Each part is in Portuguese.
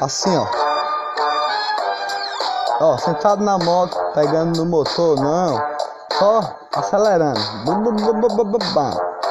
Assim, ó. Ó, sentado na moto, pegando no motor, não. Só acelerando.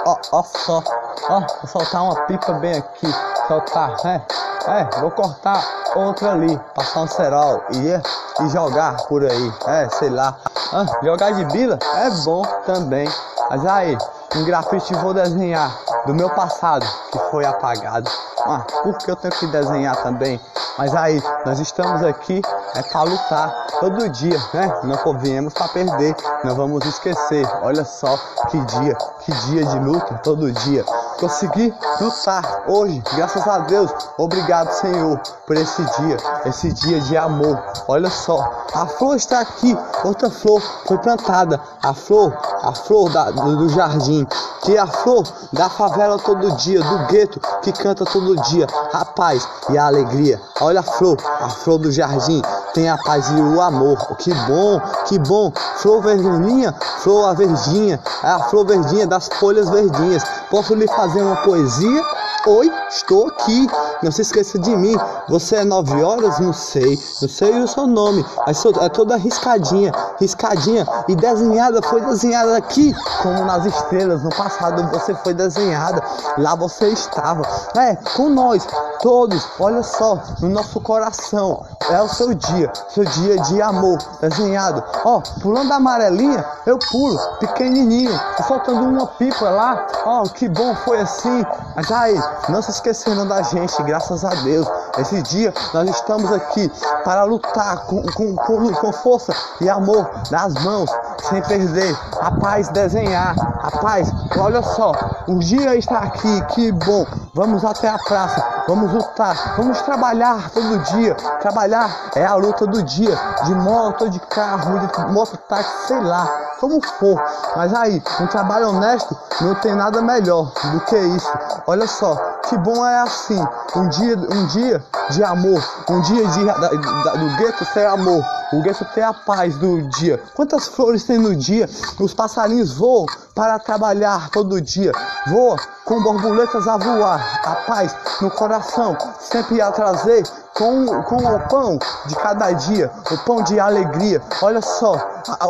Ó, ó só. Ó, vou soltar uma pipa bem aqui. Soltar, é. É, vou cortar outra ali, passar um cerol e, e jogar por aí. É, sei lá. Ah, jogar de bila é bom também. Mas aí, um grafite vou desenhar do meu passado que foi apagado. Ah, porque eu tenho que desenhar também? Mas aí, nós estamos aqui é para lutar todo dia, né? Não viemos para perder, não vamos esquecer. Olha só que dia, que dia de luta todo dia. Consegui lutar hoje, graças a Deus. Obrigado, Senhor, por esse dia, esse dia de amor. Olha só, a flor está aqui, outra flor foi plantada. A flor, a flor da, do, do jardim, que é a flor da favela todo dia, do gueto que canta todo dia, a paz e a alegria. Olha a flor, a flor do jardim, tem a paz e o amor. Que bom, que bom. Flor verdinha, flor a verdinha, é a flor verdinha das folhas verdinhas. Posso lhe fazer uma poesia? Oi, estou aqui. Não se esqueça de mim. Você é nove horas? Não sei. Não sei o seu nome. Mas é toda riscadinha, riscadinha e desenhada. Foi desenhada aqui, como nas estrelas. No passado você foi desenhada. Lá você estava. É, com nós, todos. Olha só, no nosso coração. É o seu dia, seu dia de amor desenhado. Ó, pulando a amarelinha, eu pulo, pequenininho, soltando uma pipa lá. Ó, que bom foi assim. Mas aí, não se esquecendo da gente, graças a Deus. Esse dia nós estamos aqui para lutar com, com, com, com força e amor nas mãos, sem perder. A paz desenhar, a paz, olha só, o dia está aqui, que bom. Vamos até a praça, vamos lutar, vamos trabalhar todo dia. Trabalhar é a luta do dia, de moto, de carro, de moto, táxi, sei lá, como for. Mas aí, um trabalho honesto não tem nada melhor do que isso. Olha só, que bom é assim, um dia, um dia de amor, um dia de, da, da, do gueto ter amor, o gueto ter a paz do dia. Quantas flores tem no dia? Os passarinhos voam para trabalhar todo dia, voam com borboletas a voar, a paz no coração, sempre a trazer com, com o pão de cada dia, o pão de alegria. Olha só,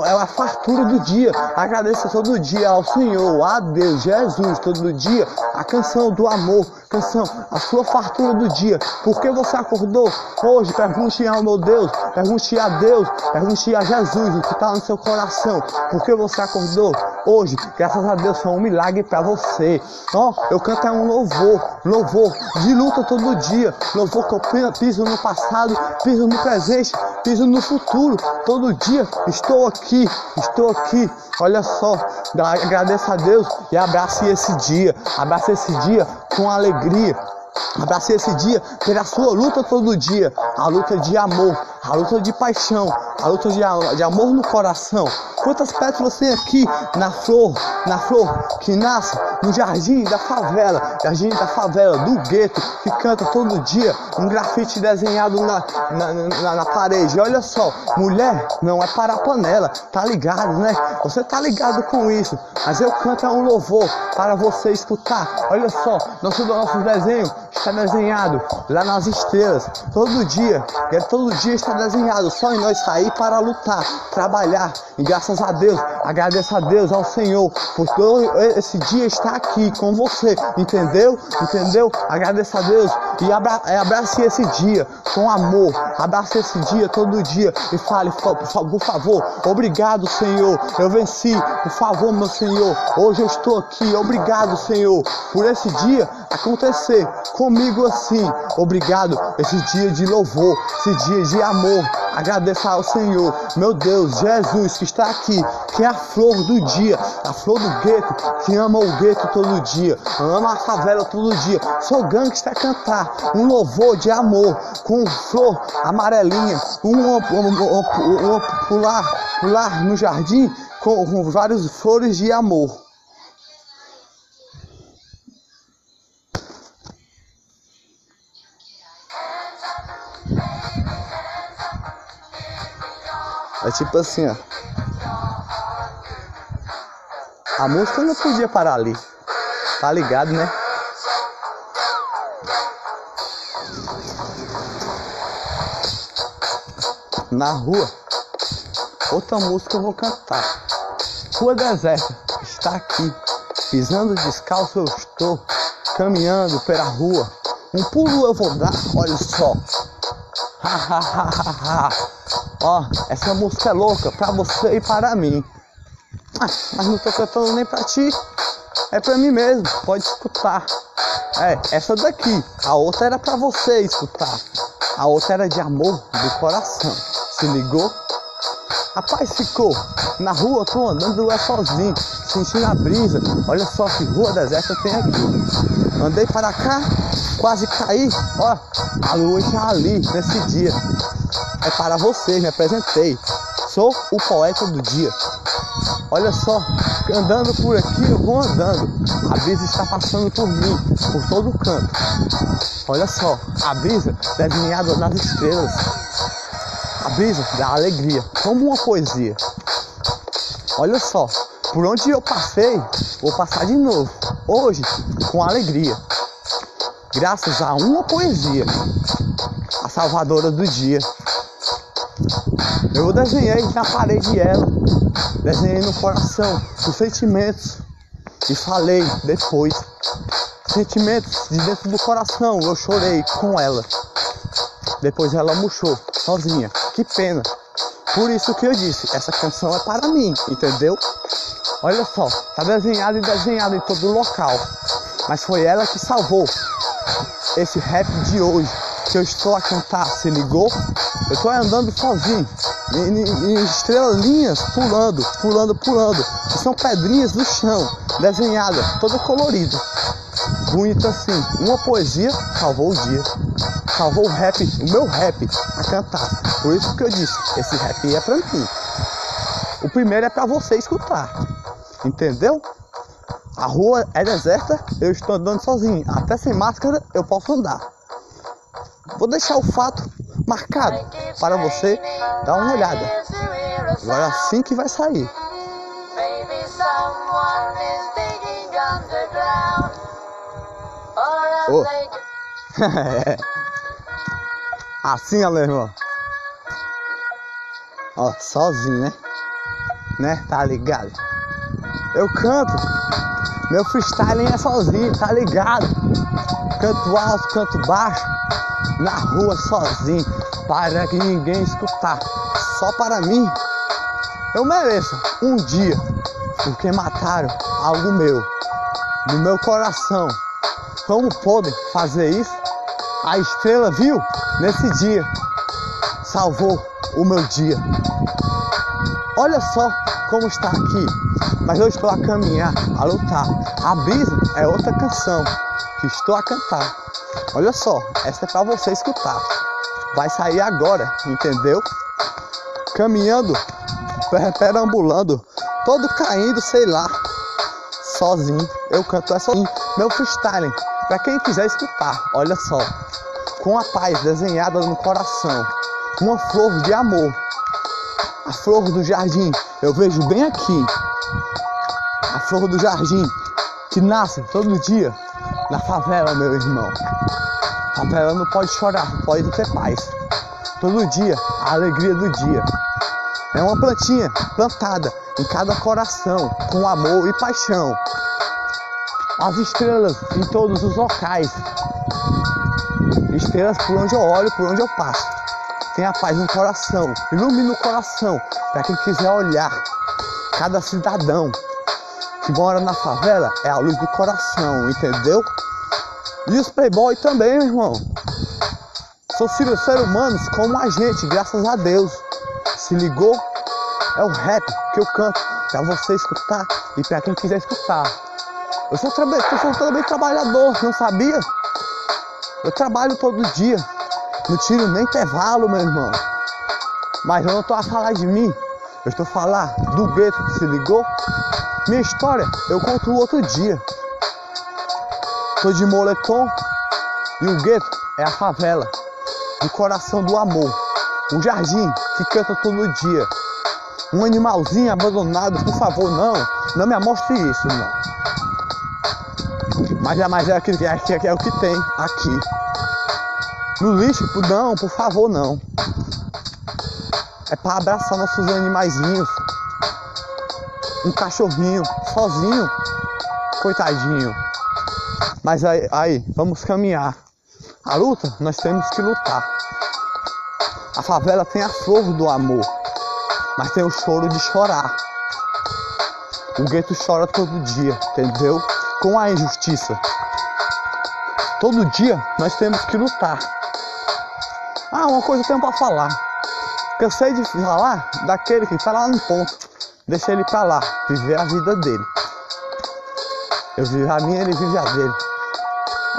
é a fartura do dia. Agradeça todo dia ao Senhor, a Deus, Jesus, todo dia. A canção do amor, canção, a sua fartura do dia. Por que você acordou hoje? Pergunte ao meu Deus, pergunte a Deus, pergunte a Jesus o que está no seu coração. Por que você acordou hoje? Graças a Deus foi um milagre para você. Ó, oh, eu canto é um louvor, louvor de luta todo dia, louvor que eu piso no passado, piso no presente, piso no futuro. Todo dia estou aqui, estou aqui. Olha só, agradeça a Deus e abrace esse dia, abrace esse dia com alegria. Abrace esse dia pela sua luta todo dia, a luta de amor, a luta de paixão, a luta de, de amor no coração. Quantas pétalas tem aqui na flor, na flor que nasce no jardim da favela, jardim da favela, do gueto, que canta todo dia um grafite desenhado na, na, na, na parede. Olha só, mulher não é para a panela, tá ligado, né? Você tá ligado com isso, mas eu canto um louvor para você escutar. Olha só, nosso, nosso desenho está desenhado lá nas estrelas, todo dia, e todo dia está desenhado, só em nós sair para lutar, trabalhar, e graças a Deus, agradeça a Deus, ao Senhor, porque esse dia está aqui com você, entendeu? Entendeu? Agradeça a Deus. E abra, é, abrace esse dia com amor, abrace esse dia todo dia e fale, por, por favor, obrigado, Senhor, eu venci, por favor, meu Senhor, hoje eu estou aqui, obrigado, Senhor, por esse dia acontecer comigo assim, obrigado, esse dia de louvor, esse dia de amor, agradeça ao Senhor, meu Deus, Jesus que está aqui, que é a flor do dia, a flor do gueto, que ama o gueto todo dia, ama a favela todo dia. Sou gangster a cantar um louvor de amor com flor amarelinha, um, um, um, um pular, pular no jardim com, com várias flores de amor. tipo assim, ó. A música não podia parar ali. Tá ligado, né? Na rua, outra música eu vou cantar. Rua deserta, está aqui. Pisando descalço eu estou. Caminhando pela rua. Um pulo eu vou dar, olha só. Ha ha ha ha ha. Ó, essa música é louca pra você e para mim. Ah, mas não tô cantando nem pra ti. É pra mim mesmo, pode escutar. É, essa daqui. A outra era pra você escutar. A outra era de amor do coração. Se ligou? A paz ficou. Na rua tô andando é sozinho, sentindo a brisa. Olha só que rua deserta tem aqui. Andei para cá, quase caí. Ó, a lua está ali nesse dia. É para você, me apresentei. Sou o poeta do dia. Olha só, andando por aqui eu vou andando. A brisa está passando por mim, por todo o canto. Olha só, a brisa desenhada nas estrelas. A brisa da alegria, como uma poesia. Olha só, por onde eu passei, vou passar de novo. Hoje, com alegria. Graças a uma poesia, a salvadora do dia. Eu desenhei na parede ela, desenhei no coração os sentimentos e falei depois. Sentimentos de dentro do coração, eu chorei com ela. Depois ela murchou, sozinha. Que pena. Por isso que eu disse, essa canção é para mim, entendeu? Olha só, tá desenhado e desenhado em todo local. Mas foi ela que salvou esse rap de hoje que eu estou a cantar, se ligou? Eu estou andando sozinho, em, estrelinhas pulando, pulando, pulando, são pedrinhas do chão, desenhada, toda colorida. Bonita assim, uma poesia salvou o dia, salvou o rap, o meu rap a cantar. Por isso que eu disse, esse rap é pra mim. O primeiro é pra você escutar, entendeu? A rua é deserta, eu estou andando sozinho. Até sem máscara eu posso andar. Vou deixar o fato marcado para você dar uma olhada. Agora assim que vai sair. Oh. assim, ó, meu irmão. Ó, sozinho, né? Né? Tá ligado? Eu canto. Meu freestyle é sozinho, tá ligado? Canto alto, canto baixo na rua sozinho, para que ninguém escutar, só para mim. Eu mereço um dia, porque mataram algo meu, no meu coração. Como podem fazer isso? A estrela viu nesse dia, salvou o meu dia. Olha só como está aqui, mas eu estou a caminhar, a lutar. A brisa é outra canção que estou a cantar. Olha só, essa é para você escutar. Vai sair agora, entendeu? Caminhando, perambulando, todo caindo, sei lá. Sozinho, eu canto é sozinho. Meu freestyle, para quem quiser escutar, olha só. Com a paz desenhada no coração, uma flor de amor. A flor do jardim, eu vejo bem aqui. A flor do jardim que nasce todo dia na favela, meu irmão. A favela não pode chorar, pode ter paz. Todo dia, a alegria do dia. É uma plantinha plantada em cada coração, com amor e paixão. As estrelas em todos os locais. Estrelas por onde eu olho, por onde eu passo. Tem a paz no coração, ilumina o coração para quem quiser olhar. Cada cidadão que mora na favela é a luz do coração, entendeu? E os playboy também, meu irmão. São seres humanos como a gente, graças a Deus. Se ligou? É o rap que eu canto para você escutar e para quem quiser escutar. Eu sou, eu sou também trabalhador, não sabia? Eu trabalho todo dia, não tiro nem intervalo, meu irmão. Mas eu não estou a falar de mim, eu estou a falar do gueto se ligou. Minha história eu conto outro dia. Tô de moletom e o gueto é a favela, o coração do amor, o jardim que canta todo dia, um animalzinho abandonado, por favor, não. Não me mostre isso, não. Mas é, mas é, é, é, é o que tem aqui. No lixo, não, por favor, não. É para abraçar nossos animaizinhos. Um cachorrinho, sozinho, coitadinho. Mas aí, aí, vamos caminhar. A luta, nós temos que lutar. A favela tem a flor do amor, mas tem o choro de chorar. O gueto chora todo dia, entendeu? Com a injustiça. Todo dia nós temos que lutar. Ah, uma coisa eu tenho para falar. Cansei de falar daquele que tá lá no ponto. Deixa ele pra lá, viver a vida dele. Eu vivo a minha, ele vive a dele.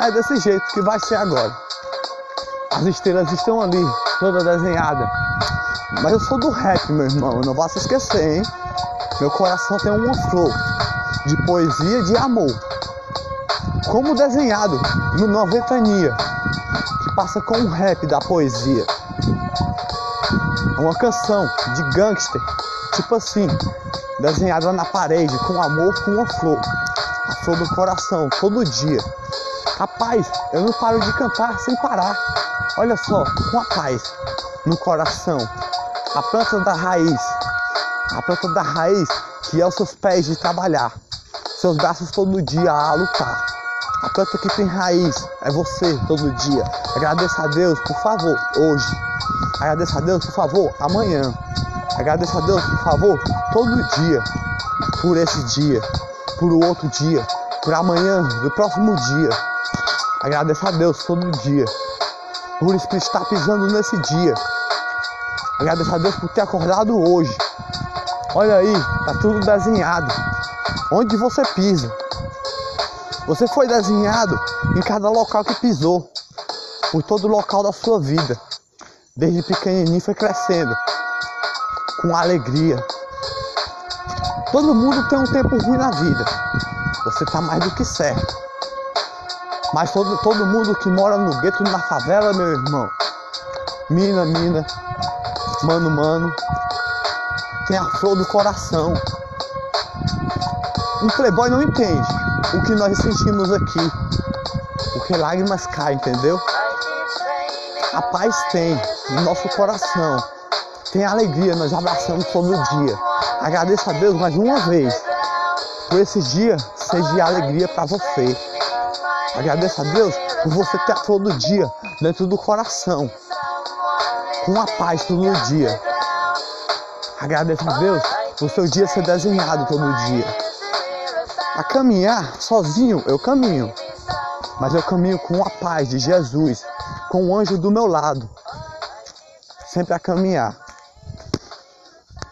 É desse jeito que vai ser agora. As estrelas estão ali, toda desenhada. Mas eu sou do rap, meu irmão, não vá se esquecer, hein? Meu coração tem uma flor de poesia de amor. Como desenhado no Noventania, que passa com um rap da poesia. Uma canção de gangster, tipo assim, desenhada na parede, com amor, com uma flor. A flor do coração, todo dia. Rapaz, eu não paro de cantar sem parar. Olha só, com a paz no coração. A planta da raiz. A planta da raiz que é os seus pés de trabalhar. Seus braços todo dia a lutar. A planta que tem raiz é você todo dia. Agradeça a Deus, por favor, hoje. Agradeça a Deus, por favor, amanhã. Agradeça a Deus, por favor, todo dia. Por esse dia, por o outro dia, por amanhã, do próximo dia. Agradeça a Deus todo dia. Por isso que está pisando nesse dia. Agradeça a Deus por ter acordado hoje. Olha aí, tá tudo desenhado. Onde você pisa. Você foi desenhado em cada local que pisou. Por todo local da sua vida. Desde pequenininho foi crescendo. Com alegria. Todo mundo tem um tempo ruim na vida. Você tá mais do que certo. Mas todo, todo mundo que mora no gueto, na favela, meu irmão. Mina, mina. Mano, mano. Tem a flor do coração. Um playboy não entende o que nós sentimos aqui. Porque lágrimas caem, entendeu? A paz tem no nosso coração. Tem alegria, nós abraçamos todo dia. Agradeço a Deus mais uma vez por esse dia ser de alegria para você. Agradeço a Deus por você ter a flor do dia dentro do coração. Com a paz todo dia. Agradeço a Deus por seu dia ser desenhado todo dia. A caminhar sozinho eu caminho. Mas eu caminho com a paz de Jesus, com o anjo do meu lado. Sempre a caminhar.